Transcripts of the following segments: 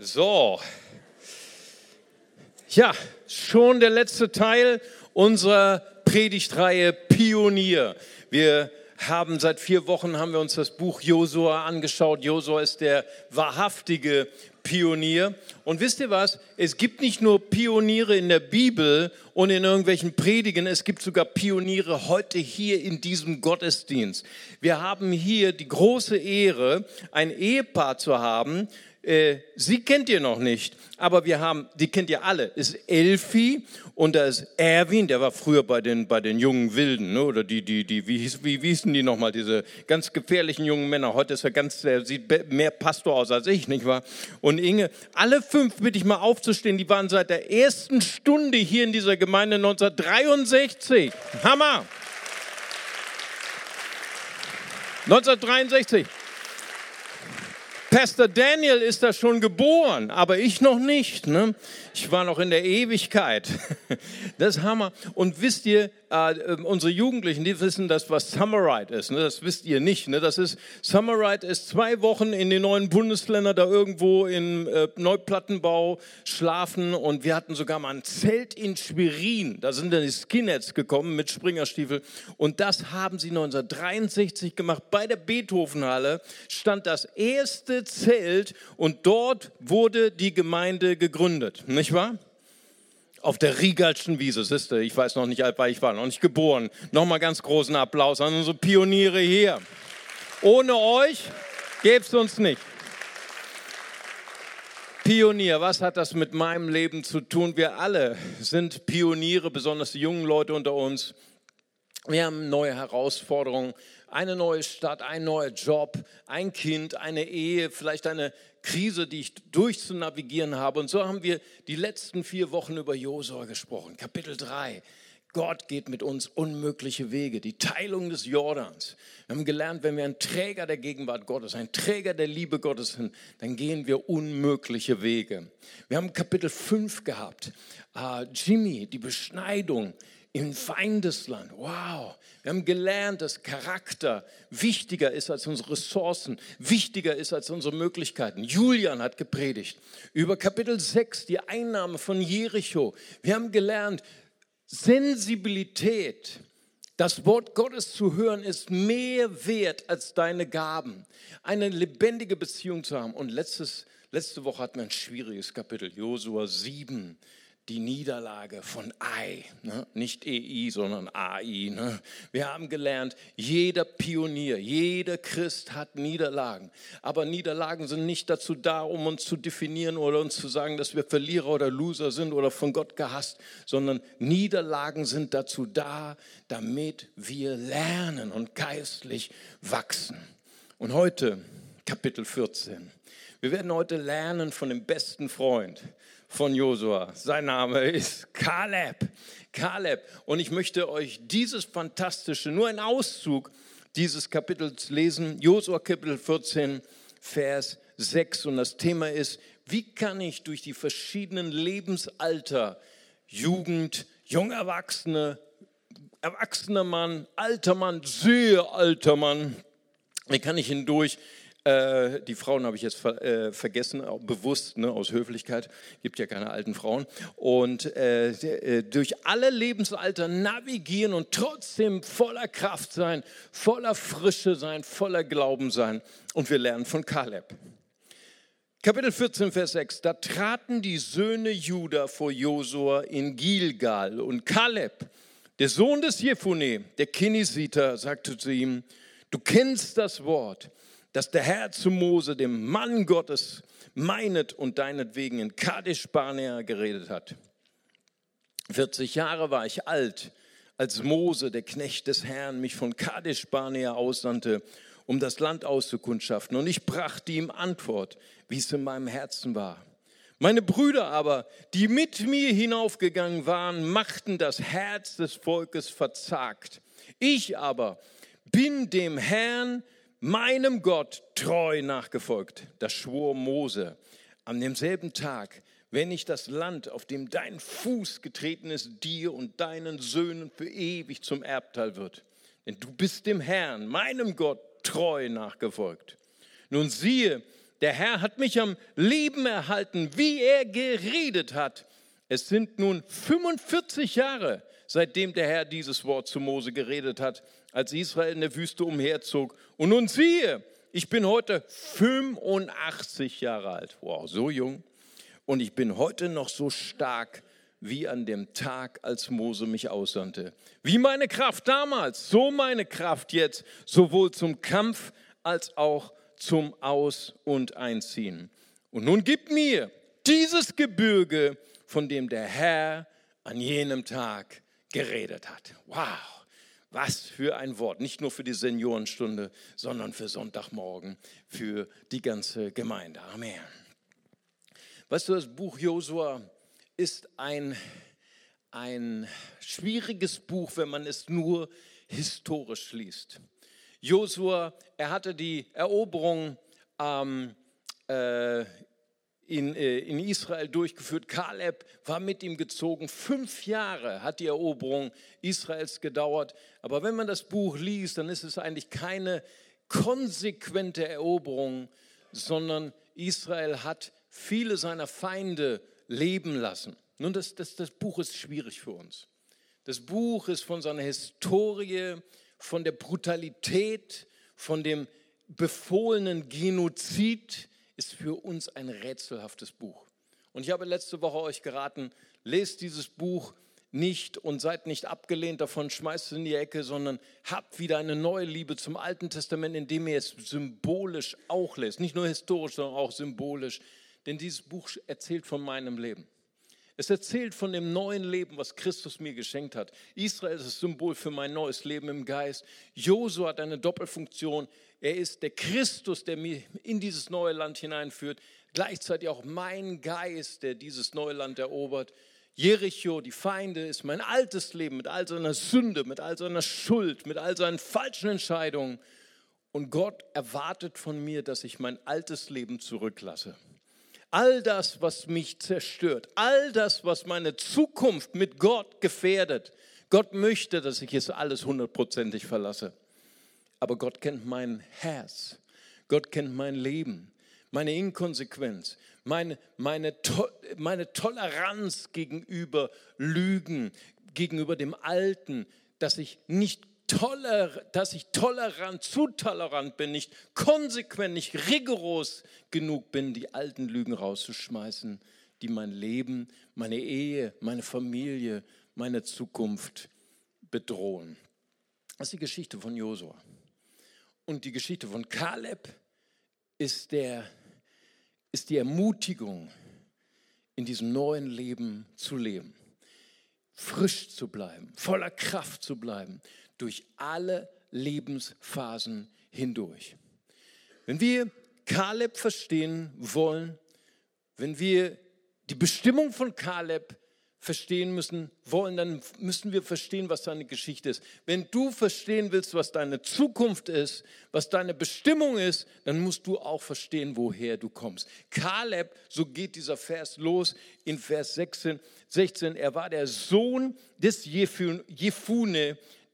So. Ja, schon der letzte Teil unserer Predigtreihe Pionier. Wir haben seit vier Wochen haben wir uns das Buch Josua angeschaut. Josua ist der wahrhaftige Pionier. Und wisst ihr was? Es gibt nicht nur Pioniere in der Bibel und in irgendwelchen Predigen, es gibt sogar Pioniere heute hier in diesem Gottesdienst. Wir haben hier die große Ehre, ein Ehepaar zu haben, äh, sie kennt ihr noch nicht, aber wir haben, die kennt ihr alle, ist Elfi und da ist Erwin, der war früher bei den, bei den jungen Wilden, ne? oder die, die, die, wie, wie, wie hießen die nochmal, diese ganz gefährlichen jungen Männer. Heute ist er ganz, der sieht mehr Pastor aus als ich, nicht wahr? Und Inge, alle fünf bitte ich mal aufzustehen, die waren seit der ersten Stunde hier in dieser Gemeinde 1963. Hammer! 1963. Pastor Daniel ist da schon geboren, aber ich noch nicht. Ne? Ich war noch in der Ewigkeit. Das ist Hammer. Und wisst ihr, äh, ähm, unsere Jugendlichen, die wissen das, was Summerite ist. Ne? Das wisst ihr nicht. Ne? Das ist, Summerite ist zwei Wochen in den neuen Bundesländern da irgendwo im äh, Neuplattenbau schlafen. Und wir hatten sogar mal ein Zelt in Schwerin. Da sind dann die Skinheads gekommen mit Springerstiefel. Und das haben sie 1963 gemacht. Bei der Beethovenhalle stand das erste Zelt und dort wurde die Gemeinde gegründet. Nicht wahr? auf der Riegalschen Wiese. Siehste, ich weiß noch nicht, war ich war noch nicht geboren. Nochmal ganz großen Applaus an unsere Pioniere hier. Ohne euch gäbe es uns nicht. Pionier, was hat das mit meinem Leben zu tun? Wir alle sind Pioniere, besonders die jungen Leute unter uns. Wir haben neue Herausforderungen, eine neue Stadt, ein neuer Job, ein Kind, eine Ehe, vielleicht eine Krise, die ich durchzunavigieren habe. Und so haben wir die letzten vier Wochen über Josua gesprochen. Kapitel 3. Gott geht mit uns unmögliche Wege, die Teilung des Jordans. Wir haben gelernt, wenn wir ein Träger der Gegenwart Gottes, ein Träger der Liebe Gottes sind, dann gehen wir unmögliche Wege. Wir haben Kapitel 5 gehabt, uh, Jimmy, die Beschneidung, im Feindesland. Wow, wir haben gelernt, dass Charakter wichtiger ist als unsere Ressourcen, wichtiger ist als unsere Möglichkeiten. Julian hat gepredigt über Kapitel 6, die Einnahme von Jericho. Wir haben gelernt, Sensibilität, das Wort Gottes zu hören, ist mehr wert als deine Gaben. Eine lebendige Beziehung zu haben. Und letztes, letzte Woche hatten wir ein schwieriges Kapitel, Josua 7 die Niederlage von Ai, ne? nicht EI, sondern AI. Ne? Wir haben gelernt, jeder Pionier, jeder Christ hat Niederlagen. Aber Niederlagen sind nicht dazu da, um uns zu definieren oder uns zu sagen, dass wir Verlierer oder Loser sind oder von Gott gehasst, sondern Niederlagen sind dazu da, damit wir lernen und geistlich wachsen. Und heute Kapitel 14. Wir werden heute lernen von dem besten Freund von Josua. Sein Name ist Kaleb. Kaleb. Und ich möchte euch dieses fantastische, nur ein Auszug dieses Kapitels lesen. Josua Kapitel 14, Vers 6. Und das Thema ist, wie kann ich durch die verschiedenen Lebensalter, Jugend, Jungerwachsene, erwachsener Mann, alter Mann, sehr alter Mann, wie kann ich hindurch äh, die Frauen habe ich jetzt ver, äh, vergessen, bewusst, ne, aus Höflichkeit. Gibt ja keine alten Frauen. Und äh, äh, durch alle Lebensalter navigieren und trotzdem voller Kraft sein, voller Frische sein, voller Glauben sein. Und wir lernen von Kaleb. Kapitel 14, Vers 6. Da traten die Söhne Juda vor Josua in Gilgal und Kaleb, der Sohn des Jephune, der Kinisiter, sagte zu ihm, du kennst das Wort dass der Herr zu Mose, dem Mann Gottes, meinet und deinetwegen in Kadesh Barnea geredet hat. 40 Jahre war ich alt, als Mose, der Knecht des Herrn, mich von Kadesh Barnea aussandte, um das Land auszukundschaften. Und ich brachte ihm Antwort, wie es in meinem Herzen war. Meine Brüder aber, die mit mir hinaufgegangen waren, machten das Herz des Volkes verzagt. Ich aber bin dem Herrn, meinem Gott treu nachgefolgt. Das schwor Mose an demselben Tag, wenn ich das Land, auf dem dein Fuß getreten ist, dir und deinen Söhnen für ewig zum Erbteil wird. Denn du bist dem Herrn, meinem Gott, treu nachgefolgt. Nun siehe, der Herr hat mich am Leben erhalten, wie er geredet hat. Es sind nun 45 Jahre, seitdem der Herr dieses Wort zu Mose geredet hat, als Israel in der Wüste umherzog. Und nun siehe, ich bin heute 85 Jahre alt. Wow, so jung. Und ich bin heute noch so stark wie an dem Tag, als Mose mich aussandte. Wie meine Kraft damals, so meine Kraft jetzt, sowohl zum Kampf als auch zum Aus- und Einziehen. Und nun gib mir dieses Gebirge, von dem der Herr an jenem Tag geredet hat. Wow, was für ein Wort. Nicht nur für die Seniorenstunde, sondern für Sonntagmorgen, für die ganze Gemeinde. Amen. Weißt du, das Buch Josua ist ein, ein schwieriges Buch, wenn man es nur historisch liest. Josua, er hatte die Eroberung ähm, äh, in, äh, in Israel durchgeführt. Kaleb war mit ihm gezogen. Fünf Jahre hat die Eroberung Israels gedauert. Aber wenn man das Buch liest, dann ist es eigentlich keine konsequente Eroberung, sondern Israel hat viele seiner Feinde leben lassen. Nun, das, das, das Buch ist schwierig für uns. Das Buch ist von seiner Historie, von der Brutalität, von dem befohlenen Genozid, ist für uns ein rätselhaftes Buch. Und ich habe letzte Woche euch geraten, lest dieses Buch nicht und seid nicht abgelehnt davon, schmeißt es in die Ecke, sondern habt wieder eine neue Liebe zum Alten Testament, indem ihr es symbolisch auch lest. Nicht nur historisch, sondern auch symbolisch denn dieses Buch erzählt von meinem Leben. Es erzählt von dem neuen Leben, was Christus mir geschenkt hat. Israel ist das Symbol für mein neues Leben im Geist. Josu hat eine Doppelfunktion. Er ist der Christus, der mich in dieses neue Land hineinführt. Gleichzeitig auch mein Geist, der dieses neue Land erobert. Jericho, die Feinde, ist mein altes Leben mit all seiner Sünde, mit all seiner Schuld, mit all seinen falschen Entscheidungen. Und Gott erwartet von mir, dass ich mein altes Leben zurücklasse all das, was mich zerstört, all das, was meine Zukunft mit Gott gefährdet. Gott möchte, dass ich es alles hundertprozentig verlasse. Aber Gott kennt mein Herz. Gott kennt mein Leben, meine Inkonsequenz, meine, meine, to meine Toleranz gegenüber Lügen, gegenüber dem Alten, dass ich nicht toler, dass ich tolerant, zu tolerant bin, nicht konsequent, nicht rigoros genug bin, die alten Lügen rauszuschmeißen, die mein Leben, meine Ehe, meine Familie, meine Zukunft bedrohen. Das ist die Geschichte von Josua. Und die Geschichte von Kaleb ist, der, ist die Ermutigung, in diesem neuen Leben zu leben frisch zu bleiben, voller Kraft zu bleiben, durch alle Lebensphasen hindurch. Wenn wir Kaleb verstehen wollen, wenn wir die Bestimmung von Kaleb verstehen müssen, wollen, dann müssen wir verstehen, was seine Geschichte ist. Wenn du verstehen willst, was deine Zukunft ist, was deine Bestimmung ist, dann musst du auch verstehen, woher du kommst. Kaleb, so geht dieser Vers los in Vers 16, 16 er war der Sohn des Jefune,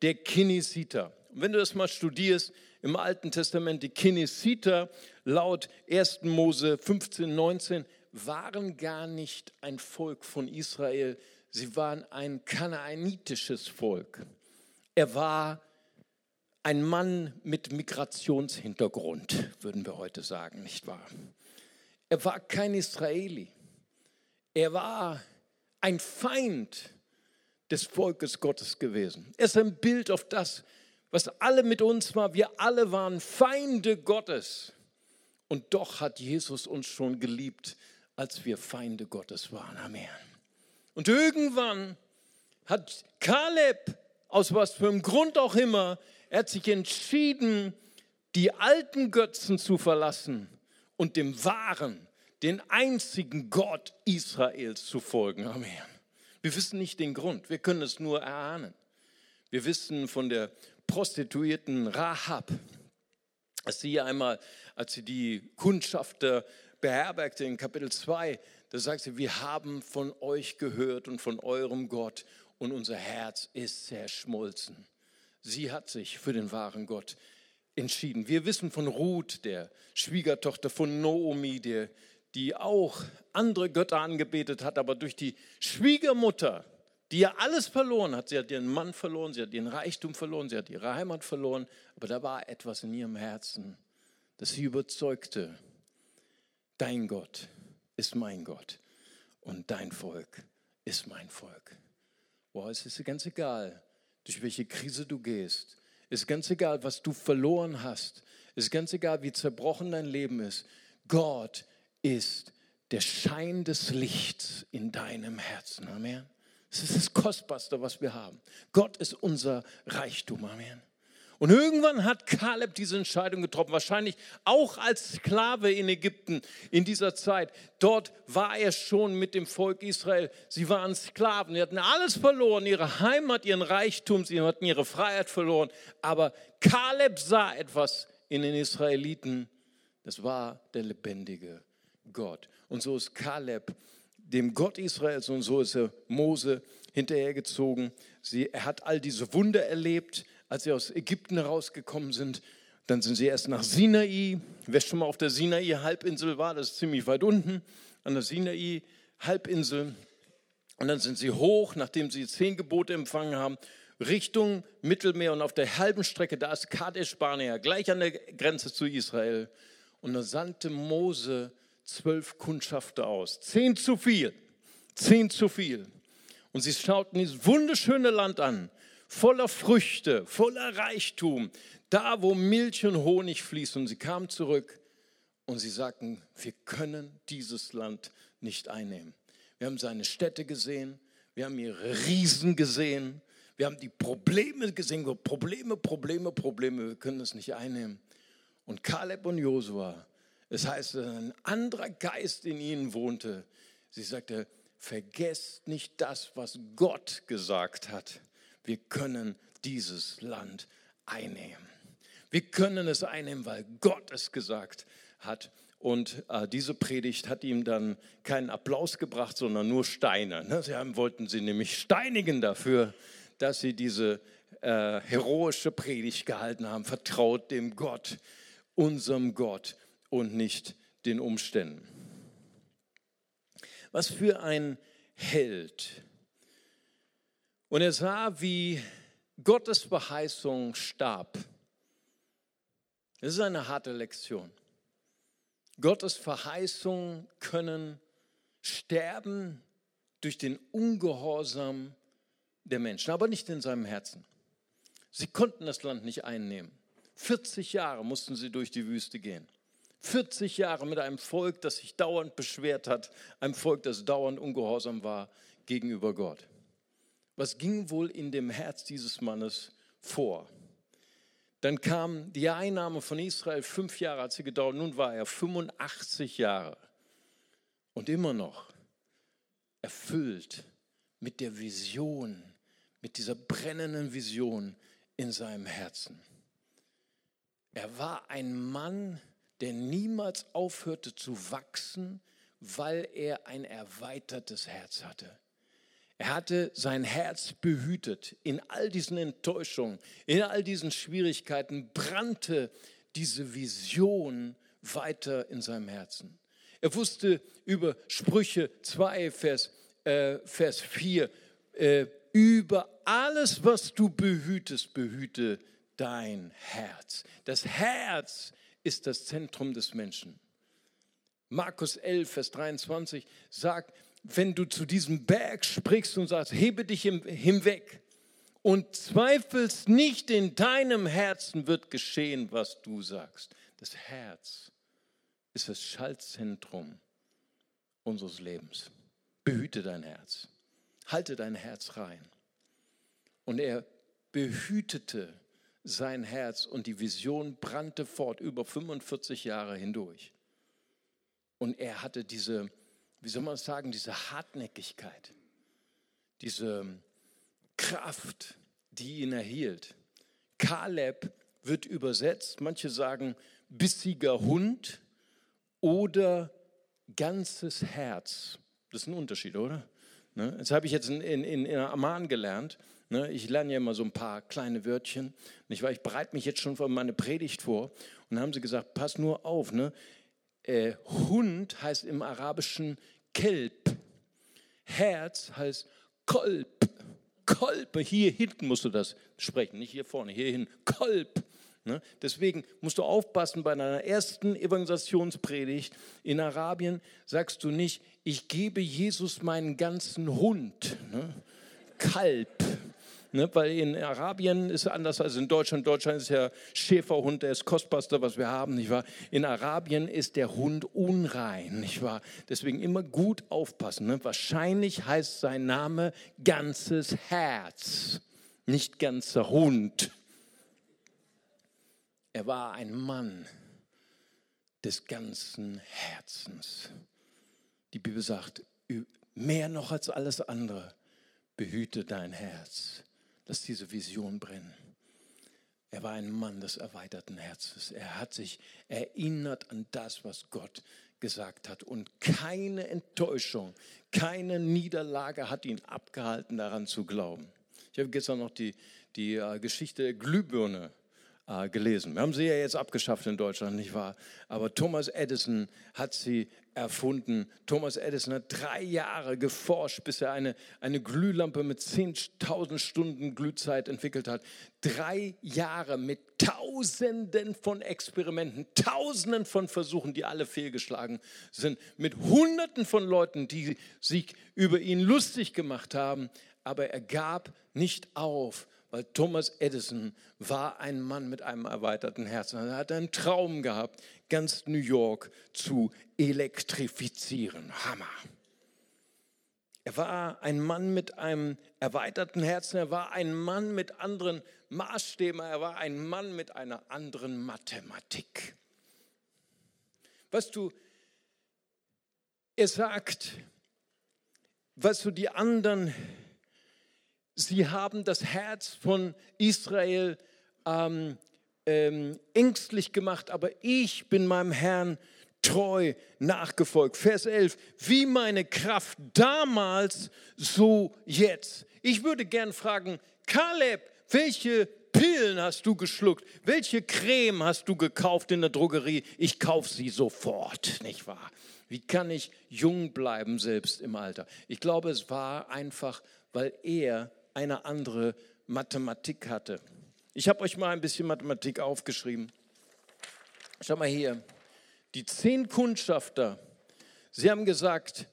der Kinesiter. Und wenn du das mal studierst, im Alten Testament, die Kinesiter laut 1. Mose 15, 19 waren gar nicht ein Volk von Israel, sie waren ein kanaanitisches Volk. Er war ein Mann mit Migrationshintergrund, würden wir heute sagen, nicht wahr? Er war kein Israeli. Er war ein Feind des Volkes Gottes gewesen. Er ist ein Bild auf das, was alle mit uns war. Wir alle waren Feinde Gottes. Und doch hat Jesus uns schon geliebt, als wir Feinde Gottes waren. Amen. Und irgendwann hat Kaleb, aus was für einem Grund auch immer, er hat sich entschieden, die alten Götzen zu verlassen und dem wahren, den einzigen Gott Israels zu folgen. Amen. Wir wissen nicht den Grund, wir können es nur erahnen. Wir wissen von der Prostituierten Rahab, dass sie einmal, als sie die Kundschafter beherbergte in Kapitel 2, da sagt sie, wir haben von euch gehört und von eurem Gott und unser Herz ist zerschmolzen. Sie hat sich für den wahren Gott entschieden. Wir wissen von Ruth, der Schwiegertochter von Naomi, der, die auch andere Götter angebetet hat, aber durch die Schwiegermutter, die ja alles verloren hat, sie hat ihren Mann verloren, sie hat ihren Reichtum verloren, sie hat ihre Heimat verloren, aber da war etwas in ihrem Herzen, das sie überzeugte, dein Gott ist mein Gott und dein Volk ist mein Volk. Boah, es ist ganz egal, durch welche Krise du gehst. Es ist ganz egal, was du verloren hast. Es ist ganz egal, wie zerbrochen dein Leben ist. Gott ist der Schein des Lichts in deinem Herzen. Amen. Das ist das Kostbarste, was wir haben. Gott ist unser Reichtum. Amen. Und irgendwann hat Kaleb diese Entscheidung getroffen, wahrscheinlich auch als Sklave in Ägypten in dieser Zeit. Dort war er schon mit dem Volk Israel. Sie waren Sklaven, sie hatten alles verloren, ihre Heimat, ihren Reichtum, sie hatten ihre Freiheit verloren. Aber Kaleb sah etwas in den Israeliten, das war der lebendige Gott. Und so ist Kaleb dem Gott Israels und so ist er Mose hinterhergezogen. Sie, er hat all diese Wunder erlebt als sie aus Ägypten herausgekommen sind. Dann sind sie erst nach Sinai. Wer schon mal auf der Sinai-Halbinsel war, das ist ziemlich weit unten, an der Sinai-Halbinsel. Und dann sind sie hoch, nachdem sie zehn Gebote empfangen haben, Richtung Mittelmeer und auf der halben Strecke, da ist Kadesh Barnea, gleich an der Grenze zu Israel. Und da sandte Mose zwölf Kundschafter aus. Zehn zu viel, zehn zu viel. Und sie schauten dieses wunderschöne Land an voller Früchte, voller Reichtum, da wo Milch und Honig fließen. Und sie kamen zurück und sie sagten, wir können dieses Land nicht einnehmen. Wir haben seine Städte gesehen, wir haben ihre Riesen gesehen, wir haben die Probleme gesehen, Probleme, Probleme, Probleme, wir können es nicht einnehmen. Und Kaleb und Josua, es heißt, ein anderer Geist in ihnen wohnte. Sie sagte, vergesst nicht das, was Gott gesagt hat wir können dieses Land einnehmen. Wir können es einnehmen, weil Gott es gesagt hat. Und äh, diese Predigt hat ihm dann keinen Applaus gebracht, sondern nur Steine. Ne? Sie haben, wollten sie nämlich steinigen dafür, dass sie diese äh, heroische Predigt gehalten haben. Vertraut dem Gott, unserem Gott und nicht den Umständen. Was für ein Held und er sah, wie Gottes Verheißung starb. Das ist eine harte Lektion. Gottes Verheißungen können sterben durch den Ungehorsam der Menschen, aber nicht in seinem Herzen. Sie konnten das Land nicht einnehmen. 40 Jahre mussten sie durch die Wüste gehen. 40 Jahre mit einem Volk, das sich dauernd beschwert hat, einem Volk, das dauernd ungehorsam war gegenüber Gott. Was ging wohl in dem Herz dieses Mannes vor? Dann kam die Einnahme von Israel, fünf Jahre hat sie gedauert, nun war er 85 Jahre und immer noch erfüllt mit der Vision, mit dieser brennenden Vision in seinem Herzen. Er war ein Mann, der niemals aufhörte zu wachsen, weil er ein erweitertes Herz hatte. Er hatte sein Herz behütet. In all diesen Enttäuschungen, in all diesen Schwierigkeiten brannte diese Vision weiter in seinem Herzen. Er wusste über Sprüche 2, Vers, äh, Vers 4, äh, über alles, was du behütest, behüte dein Herz. Das Herz ist das Zentrum des Menschen. Markus 11, Vers 23 sagt, wenn du zu diesem Berg sprichst und sagst, hebe dich hinweg und zweifelst nicht in deinem Herzen, wird geschehen, was du sagst. Das Herz ist das Schaltzentrum unseres Lebens. Behüte dein Herz. Halte dein Herz rein. Und er behütete sein Herz und die Vision brannte fort über 45 Jahre hindurch. Und er hatte diese wie soll man sagen, diese Hartnäckigkeit, diese Kraft, die ihn erhielt. Kaleb wird übersetzt, manche sagen bissiger Hund oder ganzes Herz. Das ist ein Unterschied, oder? Ne? Das habe ich jetzt in, in, in Amman gelernt. Ne? Ich lerne ja immer so ein paar kleine Wörtchen. Ich, ich bereite mich jetzt schon für meine Predigt vor. Und dann haben sie gesagt, pass nur auf. Ne? Äh, Hund heißt im Arabischen Kelb. Herz heißt Kolb. Kolbe, hier hinten musst du das sprechen, nicht hier vorne, hier hin. Kolb. Ne? Deswegen musst du aufpassen, bei deiner ersten Evangelisationspredigt in Arabien sagst du nicht, ich gebe Jesus meinen ganzen Hund. Ne? Kalb. Ne, weil in Arabien ist es anders als in Deutschland. Deutschland ist der Schäferhund das kostbarste, was wir haben, nicht wahr? In Arabien ist der Hund unrein, nicht wahr? Deswegen immer gut aufpassen. Wahrscheinlich heißt sein Name ganzes Herz, nicht ganzer Hund. Er war ein Mann des ganzen Herzens. Die Bibel sagt, mehr noch als alles andere, behüte dein Herz, lass diese Vision brennen. Er war ein Mann des erweiterten Herzens. Er hat sich erinnert an das, was Gott gesagt hat. Und keine Enttäuschung, keine Niederlage hat ihn abgehalten, daran zu glauben. Ich habe gestern noch die, die äh, Geschichte der Glühbirne äh, gelesen. Wir haben sie ja jetzt abgeschafft in Deutschland, nicht wahr? Aber Thomas Edison hat sie erfunden. Thomas Edison hat drei Jahre geforscht, bis er eine, eine Glühlampe mit 10.000 Stunden Glühzeit entwickelt hat. Drei Jahre mit Tausenden von Experimenten, Tausenden von Versuchen, die alle fehlgeschlagen sind, mit Hunderten von Leuten, die sich über ihn lustig gemacht haben. Aber er gab nicht auf weil Thomas Edison war ein Mann mit einem erweiterten Herzen. Er hat einen Traum gehabt, ganz New York zu elektrifizieren. Hammer. Er war ein Mann mit einem erweiterten Herzen, er war ein Mann mit anderen Maßstäben, er war ein Mann mit einer anderen Mathematik. Weißt du, er sagt, weißt du, die anderen sie haben das Herz von Israel ähm, ähm, ängstlich gemacht, aber ich bin meinem Herrn treu nachgefolgt. Vers 11, wie meine Kraft damals, so jetzt. Ich würde gern fragen, Kaleb, welche Pillen hast du geschluckt? Welche Creme hast du gekauft in der Drogerie? Ich kaufe sie sofort, nicht wahr? Wie kann ich jung bleiben selbst im Alter? Ich glaube, es war einfach, weil er eine andere Mathematik hatte. Ich habe euch mal ein bisschen Mathematik aufgeschrieben. Schau mal hier. Die zehn Kundschafter, sie haben gesagt,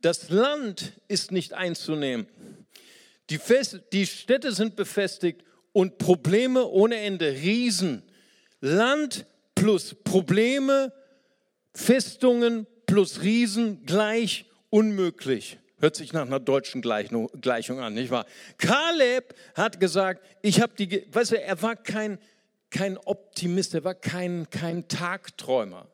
das Land ist nicht einzunehmen. Die, Fest, die Städte sind befestigt und Probleme ohne Ende, Riesen. Land plus Probleme, Festungen plus Riesen gleich unmöglich. Hört sich nach einer deutschen Gleichung an, nicht wahr? Kaleb hat gesagt, ich habe die, weißt du, er war kein, kein Optimist, er war kein, kein Tagträumer.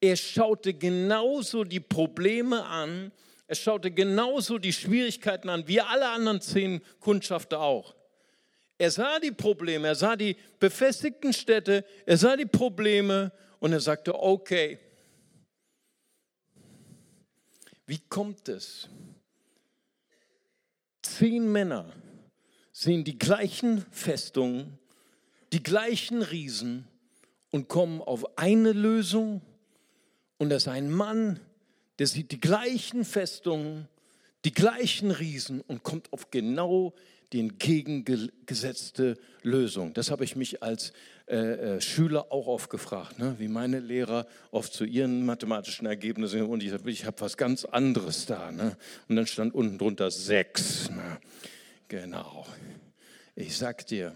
Er schaute genauso die Probleme an, er schaute genauso die Schwierigkeiten an, wie alle anderen zehn Kundschafter auch. Er sah die Probleme, er sah die befestigten Städte, er sah die Probleme und er sagte, okay, wie kommt es? Zehn Männer sehen die gleichen Festungen, die gleichen Riesen und kommen auf eine Lösung. Und das ist ein Mann, der sieht die gleichen Festungen, die gleichen Riesen und kommt auf genau die entgegengesetzte Lösung. Das habe ich mich als äh, äh, Schüler auch oft gefragt, ne? wie meine Lehrer oft zu ihren mathematischen Ergebnissen und ich, ich habe was ganz anderes da. Ne? Und dann stand unten drunter sechs. Ne? Genau. Ich sag dir,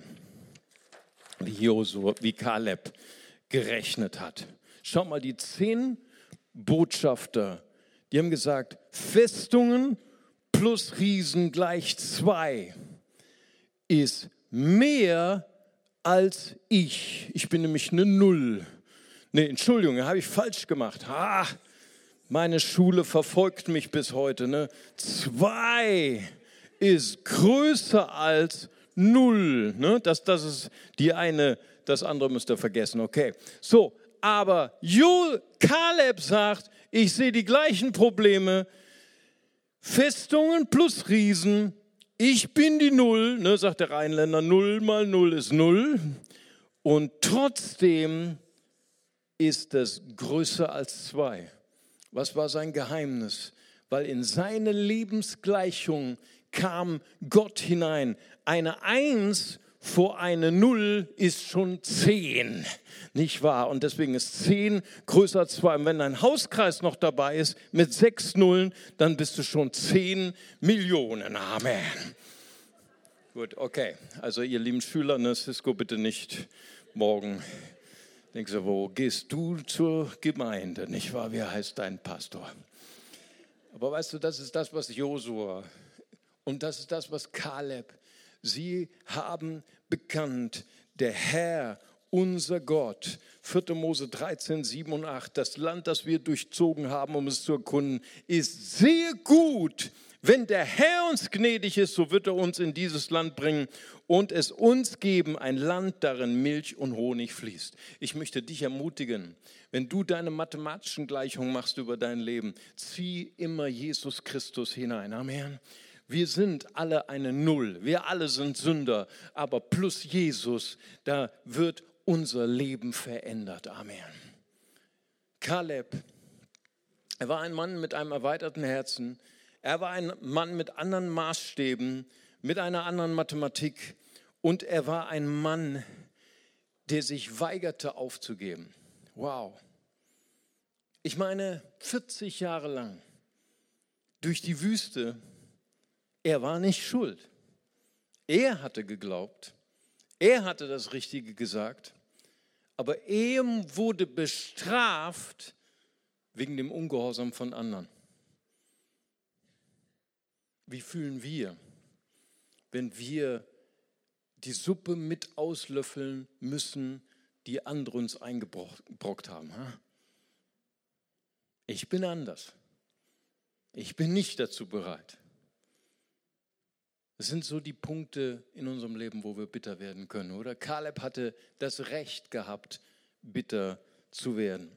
wie Josua, wie Kaleb gerechnet hat. Schau mal, die zehn Botschafter, die haben gesagt, Festungen plus Riesen gleich zwei ist mehr als ich. Ich bin nämlich eine Null. Nee, Entschuldigung, habe ich falsch gemacht. Ah, meine Schule verfolgt mich bis heute. Ne? Zwei ist größer als Null. Ne? Das, das ist die eine, das andere müsst ihr vergessen. Okay. So, aber Jul Kaleb sagt, ich sehe die gleichen Probleme. Festungen plus Riesen. Ich bin die Null, ne, sagt der Rheinländer. Null mal Null ist Null. Und trotzdem ist es größer als zwei. Was war sein Geheimnis? Weil in seine Lebensgleichung kam Gott hinein. Eine Eins vor eine Null ist schon zehn, nicht wahr? Und deswegen ist zehn größer als zwei. Und wenn ein Hauskreis noch dabei ist mit sechs Nullen, dann bist du schon zehn Millionen. Amen. Gut, okay. Also ihr lieben Schüler, ne, Cisco, bitte nicht morgen. Denkst du, wo gehst du zur Gemeinde, nicht wahr? Wie heißt dein Pastor? Aber weißt du, das ist das, was Josua und das ist das, was Kaleb Sie haben bekannt, der Herr, unser Gott, 4. Mose 13, 7 und 8, das Land, das wir durchzogen haben, um es zu erkunden, ist sehr gut. Wenn der Herr uns gnädig ist, so wird er uns in dieses Land bringen und es uns geben, ein Land, darin Milch und Honig fließt. Ich möchte dich ermutigen, wenn du deine mathematischen Gleichungen machst über dein Leben, zieh immer Jesus Christus hinein. Amen. Wir sind alle eine Null. Wir alle sind Sünder. Aber plus Jesus, da wird unser Leben verändert. Amen. Kaleb, er war ein Mann mit einem erweiterten Herzen. Er war ein Mann mit anderen Maßstäben, mit einer anderen Mathematik. Und er war ein Mann, der sich weigerte aufzugeben. Wow. Ich meine, 40 Jahre lang durch die Wüste er war nicht schuld. Er hatte geglaubt, er hatte das Richtige gesagt, aber er wurde bestraft wegen dem Ungehorsam von anderen. Wie fühlen wir, wenn wir die Suppe mit auslöffeln müssen, die andere uns eingebrockt haben? Ich bin anders. Ich bin nicht dazu bereit. Das sind so die Punkte in unserem Leben, wo wir bitter werden können, oder? Kaleb hatte das Recht gehabt, bitter zu werden.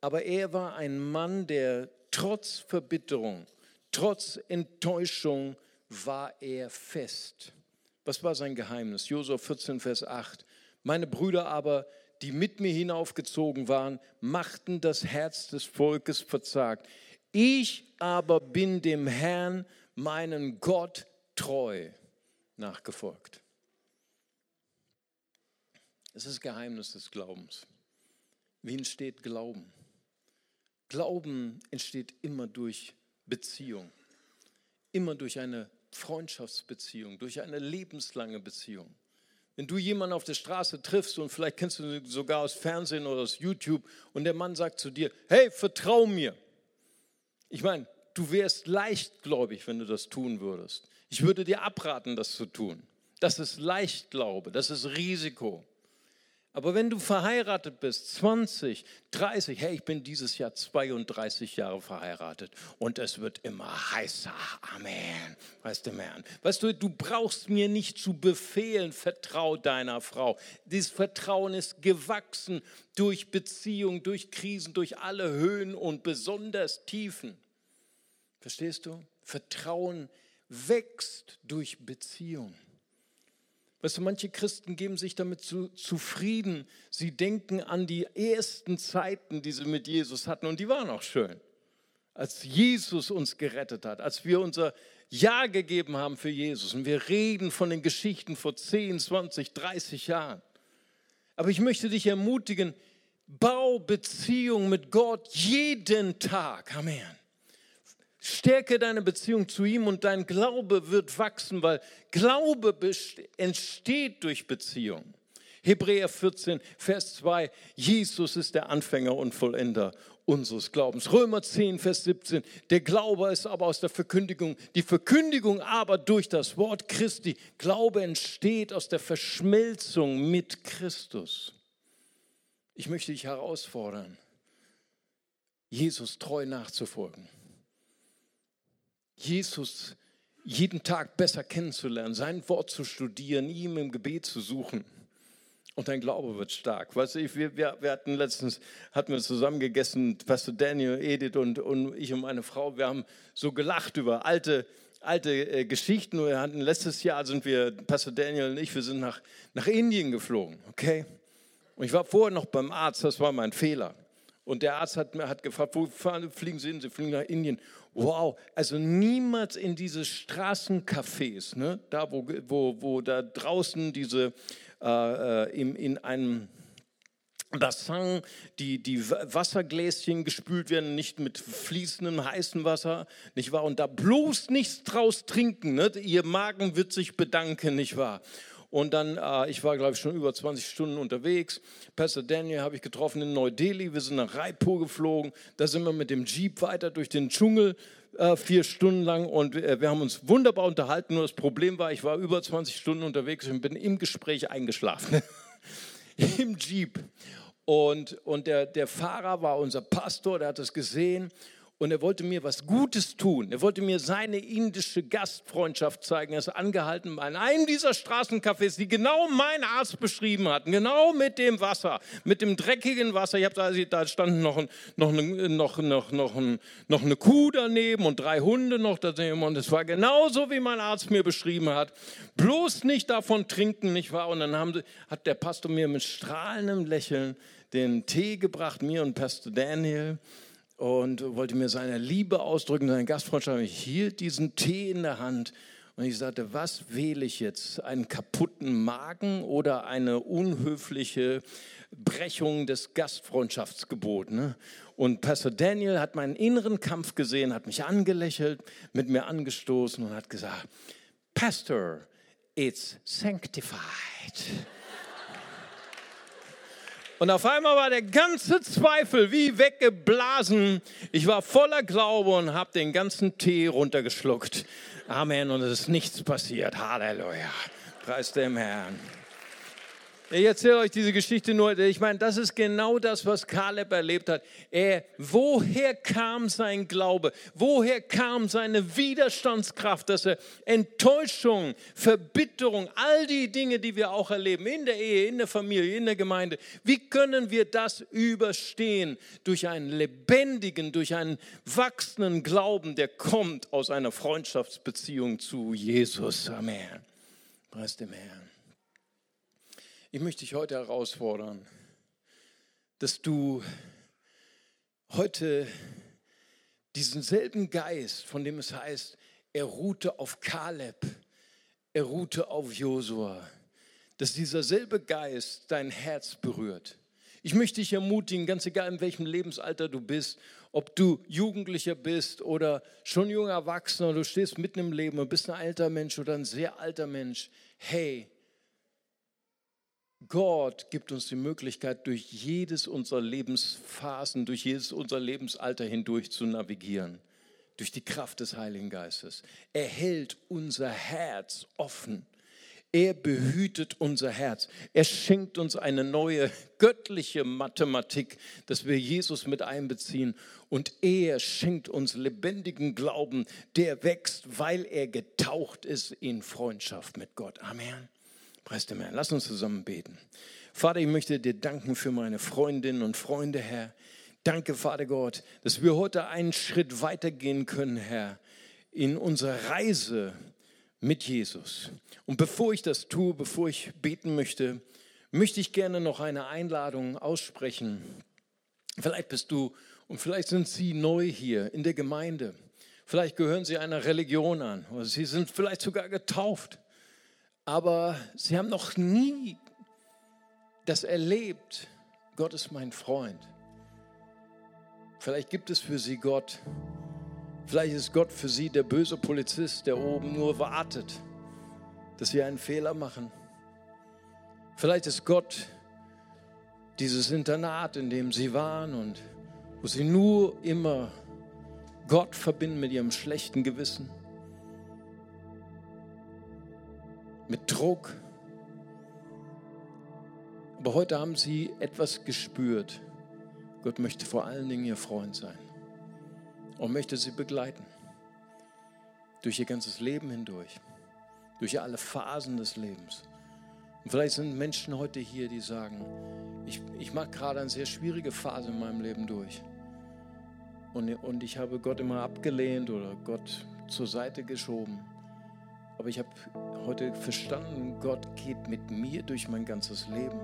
Aber er war ein Mann, der trotz Verbitterung, trotz Enttäuschung war er fest. Was war sein Geheimnis? Josua 14, Vers 8. Meine Brüder aber, die mit mir hinaufgezogen waren, machten das Herz des Volkes verzagt. Ich aber bin dem Herrn, meinen Gott, treu nachgefolgt. Es ist das Geheimnis des Glaubens. Wie entsteht Glauben? Glauben entsteht immer durch Beziehung, immer durch eine Freundschaftsbeziehung, durch eine lebenslange Beziehung. Wenn du jemanden auf der Straße triffst und vielleicht kennst du ihn sogar aus Fernsehen oder aus YouTube und der Mann sagt zu dir, hey, vertrau mir. Ich meine, du wärst leichtgläubig, wenn du das tun würdest. Ich würde dir abraten, das zu tun. Das ist Leichtglaube, das ist Risiko. Aber wenn du verheiratet bist, 20, 30, hey, ich bin dieses Jahr 32 Jahre verheiratet und es wird immer heißer. Amen. Weißt du, Herrn. Weißt du, du brauchst mir nicht zu befehlen, vertrau deiner Frau. Dieses Vertrauen ist gewachsen durch Beziehung, durch Krisen, durch alle Höhen und besonders Tiefen. Verstehst du? Vertrauen ist wächst durch Beziehung. Weißt du, manche Christen geben sich damit zu, zufrieden. Sie denken an die ersten Zeiten, die sie mit Jesus hatten, und die waren auch schön. Als Jesus uns gerettet hat, als wir unser Ja gegeben haben für Jesus. Und wir reden von den Geschichten vor 10, 20, 30 Jahren. Aber ich möchte dich ermutigen, bau Beziehung mit Gott jeden Tag. Amen. Stärke deine Beziehung zu ihm und dein Glaube wird wachsen, weil Glaube entsteht durch Beziehung. Hebräer 14, Vers 2, Jesus ist der Anfänger und Vollender unseres Glaubens. Römer 10, Vers 17, der Glaube ist aber aus der Verkündigung, die Verkündigung aber durch das Wort Christi. Glaube entsteht aus der Verschmelzung mit Christus. Ich möchte dich herausfordern, Jesus treu nachzufolgen. Jesus jeden Tag besser kennenzulernen, sein Wort zu studieren, ihm im Gebet zu suchen und dein Glaube wird stark. Weißt du, wir, wir, wir hatten letztens, hatten wir zusammen gegessen, Pastor Daniel, Edith und, und ich und meine Frau, wir haben so gelacht über alte, alte äh, Geschichten. Wir hatten letztes Jahr sind wir, Pastor Daniel und ich, wir sind nach, nach Indien geflogen, okay? Und ich war vorher noch beim Arzt, das war mein Fehler. Und der Arzt hat, hat gefragt, wo fliegen Sie hin? Sie fliegen nach Indien. Wow, also niemals in diese Straßencafés, ne? da wo, wo, wo da draußen diese äh, äh, in, in einem Bassin die, die Wassergläschen gespült werden, nicht mit fließendem heißem Wasser, nicht wahr? Und da bloß nichts draus trinken, ne? ihr Magen wird sich bedanken, nicht wahr? Und dann, äh, ich war glaube ich schon über 20 Stunden unterwegs. Pastor Daniel habe ich getroffen in Neu-Delhi. Wir sind nach Raipur geflogen. Da sind wir mit dem Jeep weiter durch den Dschungel äh, vier Stunden lang und äh, wir haben uns wunderbar unterhalten. Nur das Problem war, ich war über 20 Stunden unterwegs und bin im Gespräch eingeschlafen. Im Jeep. Und, und der, der Fahrer war unser Pastor, der hat das gesehen und er wollte mir was Gutes tun. Er wollte mir seine indische Gastfreundschaft zeigen. Er ist angehalten bei einem dieser Straßencafés, die genau mein Arzt beschrieben hat. Genau mit dem Wasser, mit dem dreckigen Wasser. Ich habe da, da standen noch, noch, noch, noch, noch, noch eine Kuh daneben und drei Hunde noch daneben. Und es war genauso, wie mein Arzt mir beschrieben hat. Bloß nicht davon trinken, nicht wahr? Und dann haben, hat der Pastor mir mit strahlendem Lächeln den Tee gebracht, mir und Pastor Daniel und wollte mir seine Liebe ausdrücken, seine Gastfreundschaft. Ich hielt diesen Tee in der Hand und ich sagte, was wähle ich jetzt? Einen kaputten Magen oder eine unhöfliche Brechung des Gastfreundschaftsgebots? Ne? Und Pastor Daniel hat meinen inneren Kampf gesehen, hat mich angelächelt, mit mir angestoßen und hat gesagt, Pastor, it's sanctified. Und auf einmal war der ganze Zweifel wie weggeblasen. Ich war voller Glaube und habe den ganzen Tee runtergeschluckt. Amen. Und es ist nichts passiert. Halleluja. Preis dem Herrn. Ich erzähle euch diese Geschichte nur, ich meine, das ist genau das, was Kaleb erlebt hat. Er, woher kam sein Glaube? Woher kam seine Widerstandskraft, dass er Enttäuschung, Verbitterung, all die Dinge, die wir auch erleben, in der Ehe, in der Familie, in der Gemeinde, wie können wir das überstehen? Durch einen lebendigen, durch einen wachsenden Glauben, der kommt aus einer Freundschaftsbeziehung zu Jesus. Amen. Preis dem Herrn. Ich möchte dich heute herausfordern, dass du heute diesen selben Geist, von dem es heißt, er ruhte auf Kaleb, er ruhte auf Josua, dass dieser selbe Geist dein Herz berührt. Ich möchte dich ermutigen, ganz egal in welchem Lebensalter du bist, ob du Jugendlicher bist oder schon junger Erwachsener, du stehst mitten im Leben und bist ein alter Mensch oder ein sehr alter Mensch. Hey, Gott gibt uns die Möglichkeit, durch jedes unserer Lebensphasen, durch jedes unserer Lebensalter hindurch zu navigieren. Durch die Kraft des Heiligen Geistes. Er hält unser Herz offen. Er behütet unser Herz. Er schenkt uns eine neue göttliche Mathematik, dass wir Jesus mit einbeziehen. Und er schenkt uns lebendigen Glauben, der wächst, weil er getaucht ist in Freundschaft mit Gott. Amen. Preis dem. Lass uns zusammen beten. Vater, ich möchte dir danken für meine Freundinnen und Freunde, Herr. Danke, Vater Gott, dass wir heute einen Schritt weitergehen können, Herr, in unserer Reise mit Jesus. Und bevor ich das tue, bevor ich beten möchte, möchte ich gerne noch eine Einladung aussprechen. Vielleicht bist du und vielleicht sind Sie neu hier in der Gemeinde. Vielleicht gehören Sie einer Religion an oder Sie sind vielleicht sogar getauft aber sie haben noch nie das erlebt, Gott ist mein Freund. Vielleicht gibt es für sie Gott. Vielleicht ist Gott für sie der böse Polizist, der oben nur wartet, dass sie einen Fehler machen. Vielleicht ist Gott dieses Internat, in dem sie waren und wo sie nur immer Gott verbinden mit ihrem schlechten Gewissen. Mit Druck. Aber heute haben sie etwas gespürt. Gott möchte vor allen Dingen ihr Freund sein und möchte sie begleiten durch ihr ganzes Leben hindurch, durch alle Phasen des Lebens. Und vielleicht sind Menschen heute hier, die sagen, ich, ich mache gerade eine sehr schwierige Phase in meinem Leben durch. Und, und ich habe Gott immer abgelehnt oder Gott zur Seite geschoben. Aber ich habe heute verstanden, Gott geht mit mir durch mein ganzes Leben,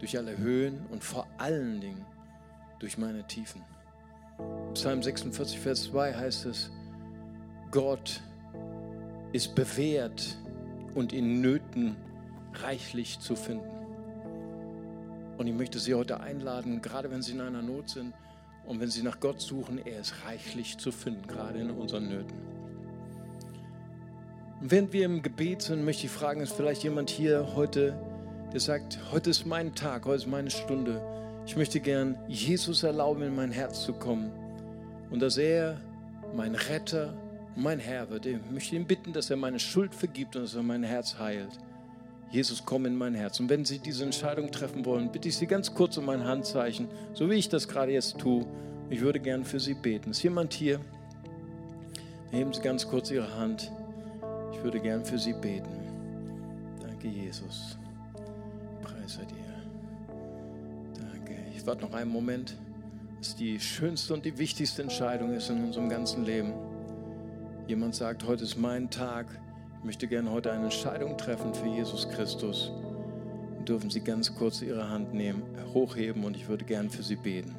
durch alle Höhen und vor allen Dingen durch meine Tiefen. Psalm 46, Vers 2 heißt es, Gott ist bewährt und in Nöten reichlich zu finden. Und ich möchte Sie heute einladen, gerade wenn Sie in einer Not sind und wenn Sie nach Gott suchen, er ist reichlich zu finden, gerade in unseren Nöten. Und während wir im Gebet sind, möchte ich fragen, ist vielleicht jemand hier heute, der sagt, heute ist mein Tag, heute ist meine Stunde. Ich möchte gern Jesus erlauben, in mein Herz zu kommen und dass er mein Retter mein Herr wird. Ich möchte ihn bitten, dass er meine Schuld vergibt und dass er mein Herz heilt. Jesus, komm in mein Herz. Und wenn Sie diese Entscheidung treffen wollen, bitte ich Sie ganz kurz um ein Handzeichen, so wie ich das gerade jetzt tue. Ich würde gern für Sie beten. Ist jemand hier? Heben Sie ganz kurz Ihre Hand. Ich würde gern für Sie beten. Danke, Jesus. Preise dir. Danke. Ich warte noch einen Moment. Das ist die schönste und die wichtigste Entscheidung ist in unserem ganzen Leben. Jemand sagt, heute ist mein Tag möchte gerne heute eine Entscheidung treffen für Jesus Christus, dürfen Sie ganz kurz Ihre Hand nehmen, hochheben und ich würde gern für Sie beten.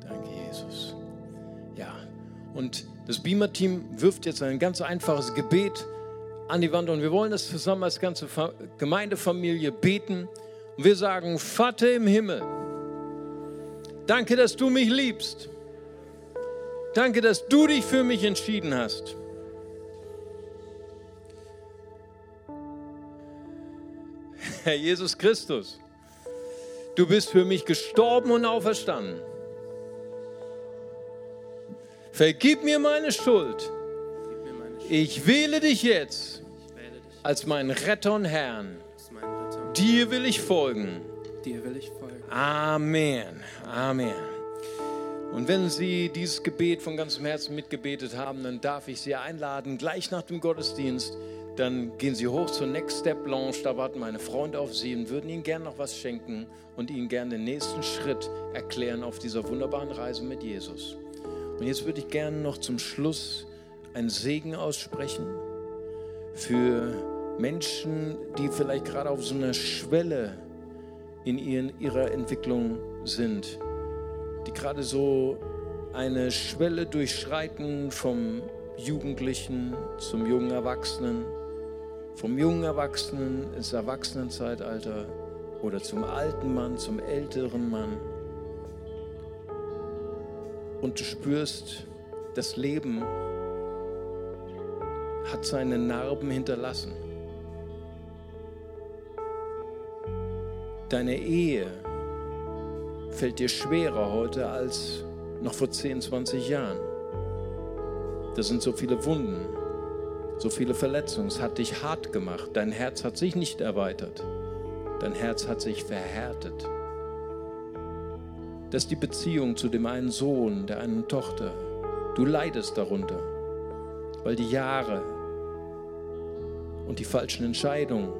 Danke, Jesus. Ja, und das Beamer-Team wirft jetzt ein ganz einfaches Gebet an die Wand und wir wollen das zusammen als ganze Gemeindefamilie beten. Und wir sagen, Vater im Himmel, danke, dass du mich liebst. Danke, dass du dich für mich entschieden hast. Herr Jesus Christus, du bist für mich gestorben und auferstanden. Vergib mir meine Schuld. Ich wähle dich jetzt als meinen Retter und Herrn. Dir will ich folgen. Amen. Amen. Und wenn Sie dieses Gebet von ganzem Herzen mitgebetet haben, dann darf ich Sie einladen, gleich nach dem Gottesdienst dann gehen Sie hoch zur Next Step Lounge, da warten meine Freunde auf Sie und würden Ihnen gerne noch was schenken und Ihnen gerne den nächsten Schritt erklären auf dieser wunderbaren Reise mit Jesus. Und jetzt würde ich gerne noch zum Schluss einen Segen aussprechen für Menschen, die vielleicht gerade auf so einer Schwelle in ihren, ihrer Entwicklung sind, die gerade so eine Schwelle durchschreiten vom Jugendlichen zum jungen Erwachsenen vom jungen Erwachsenen ins Erwachsenenzeitalter oder zum alten Mann, zum älteren Mann. Und du spürst, das Leben hat seine Narben hinterlassen. Deine Ehe fällt dir schwerer heute als noch vor 10, 20 Jahren. Da sind so viele Wunden so viele Verletzungen. Es hat dich hart gemacht. Dein Herz hat sich nicht erweitert. Dein Herz hat sich verhärtet. Das ist die Beziehung zu dem einen Sohn, der einen Tochter. Du leidest darunter, weil die Jahre und die falschen Entscheidungen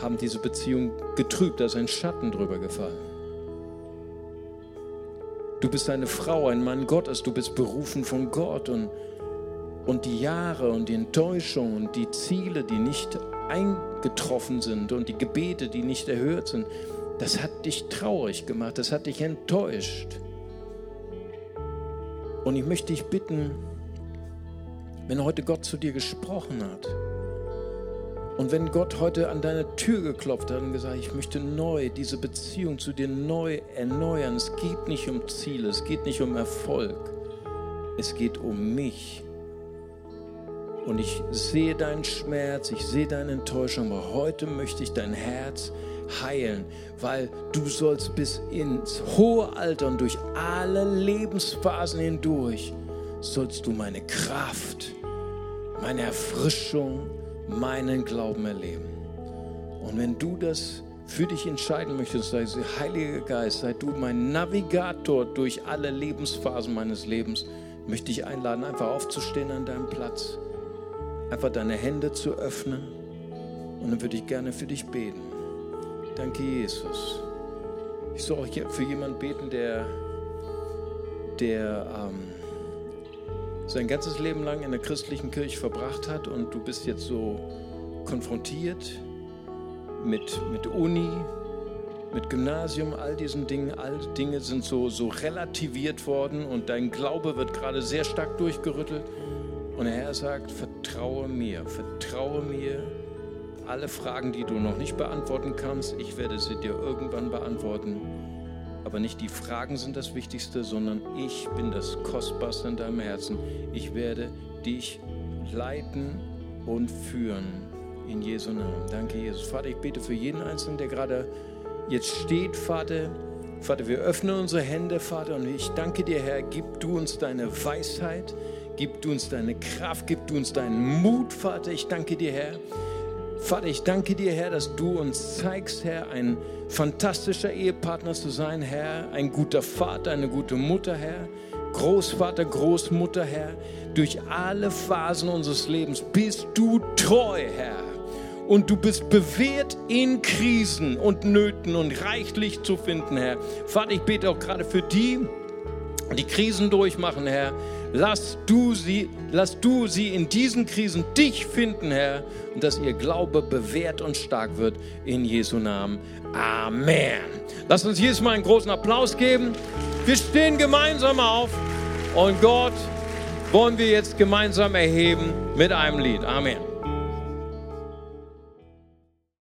haben diese Beziehung getrübt, da ist ein Schatten drüber gefallen. Du bist eine Frau, ein Mann Gottes, du bist berufen von Gott und und die Jahre und die Enttäuschung und die Ziele, die nicht eingetroffen sind und die Gebete, die nicht erhört sind, das hat dich traurig gemacht, das hat dich enttäuscht. Und ich möchte dich bitten, wenn heute Gott zu dir gesprochen hat und wenn Gott heute an deine Tür geklopft hat und gesagt, ich möchte neu diese Beziehung zu dir neu erneuern. Es geht nicht um Ziele, es geht nicht um Erfolg, es geht um mich. Und ich sehe deinen Schmerz, ich sehe deine Enttäuschung, aber heute möchte ich dein Herz heilen, weil du sollst bis ins hohe Alter und durch alle Lebensphasen hindurch, sollst du meine Kraft, meine Erfrischung, meinen Glauben erleben. Und wenn du das für dich entscheiden möchtest, sei Heiliger Geist, sei du mein Navigator durch alle Lebensphasen meines Lebens, möchte ich einladen, einfach aufzustehen an deinem Platz einfach deine Hände zu öffnen Und dann würde ich gerne für dich beten. Danke, Jesus. Ich soll auch für jemanden beten, der, der ähm, sein ganzes Leben lang in der christlichen Kirche verbracht hat und du bist jetzt so konfrontiert mit, mit Uni, mit Gymnasium, all diesen Dingen, all Dinge sind so, so relativiert worden und dein Glaube wird gerade sehr stark durchgerüttelt. Und der Herr sagt, vertraue mir, vertraue mir. Alle Fragen, die du noch nicht beantworten kannst, ich werde sie dir irgendwann beantworten. Aber nicht die Fragen sind das Wichtigste, sondern ich bin das Kostbarste in deinem Herzen. Ich werde dich leiten und führen in Jesu Namen. Danke, Jesus. Vater, ich bete für jeden Einzelnen, der gerade jetzt steht, Vater. Vater, wir öffnen unsere Hände, Vater, und ich danke dir, Herr, gib du uns deine Weisheit, gib du uns deine Kraft, gib du uns deinen Mut, Vater. Ich danke dir, Herr. Vater, ich danke dir, Herr, dass du uns zeigst, Herr, ein fantastischer Ehepartner zu sein, Herr, ein guter Vater, eine gute Mutter, Herr, Großvater, Großmutter, Herr. Durch alle Phasen unseres Lebens bist du treu, Herr und du bist bewährt in Krisen und Nöten und reichlich zu finden, Herr. Vater, ich bete auch gerade für die, die Krisen durchmachen, Herr. Lass du sie, lass du sie in diesen Krisen dich finden, Herr, und dass ihr Glaube bewährt und stark wird in Jesu Namen. Amen. Lass uns jedes Mal einen großen Applaus geben. Wir stehen gemeinsam auf und Gott wollen wir jetzt gemeinsam erheben mit einem Lied. Amen.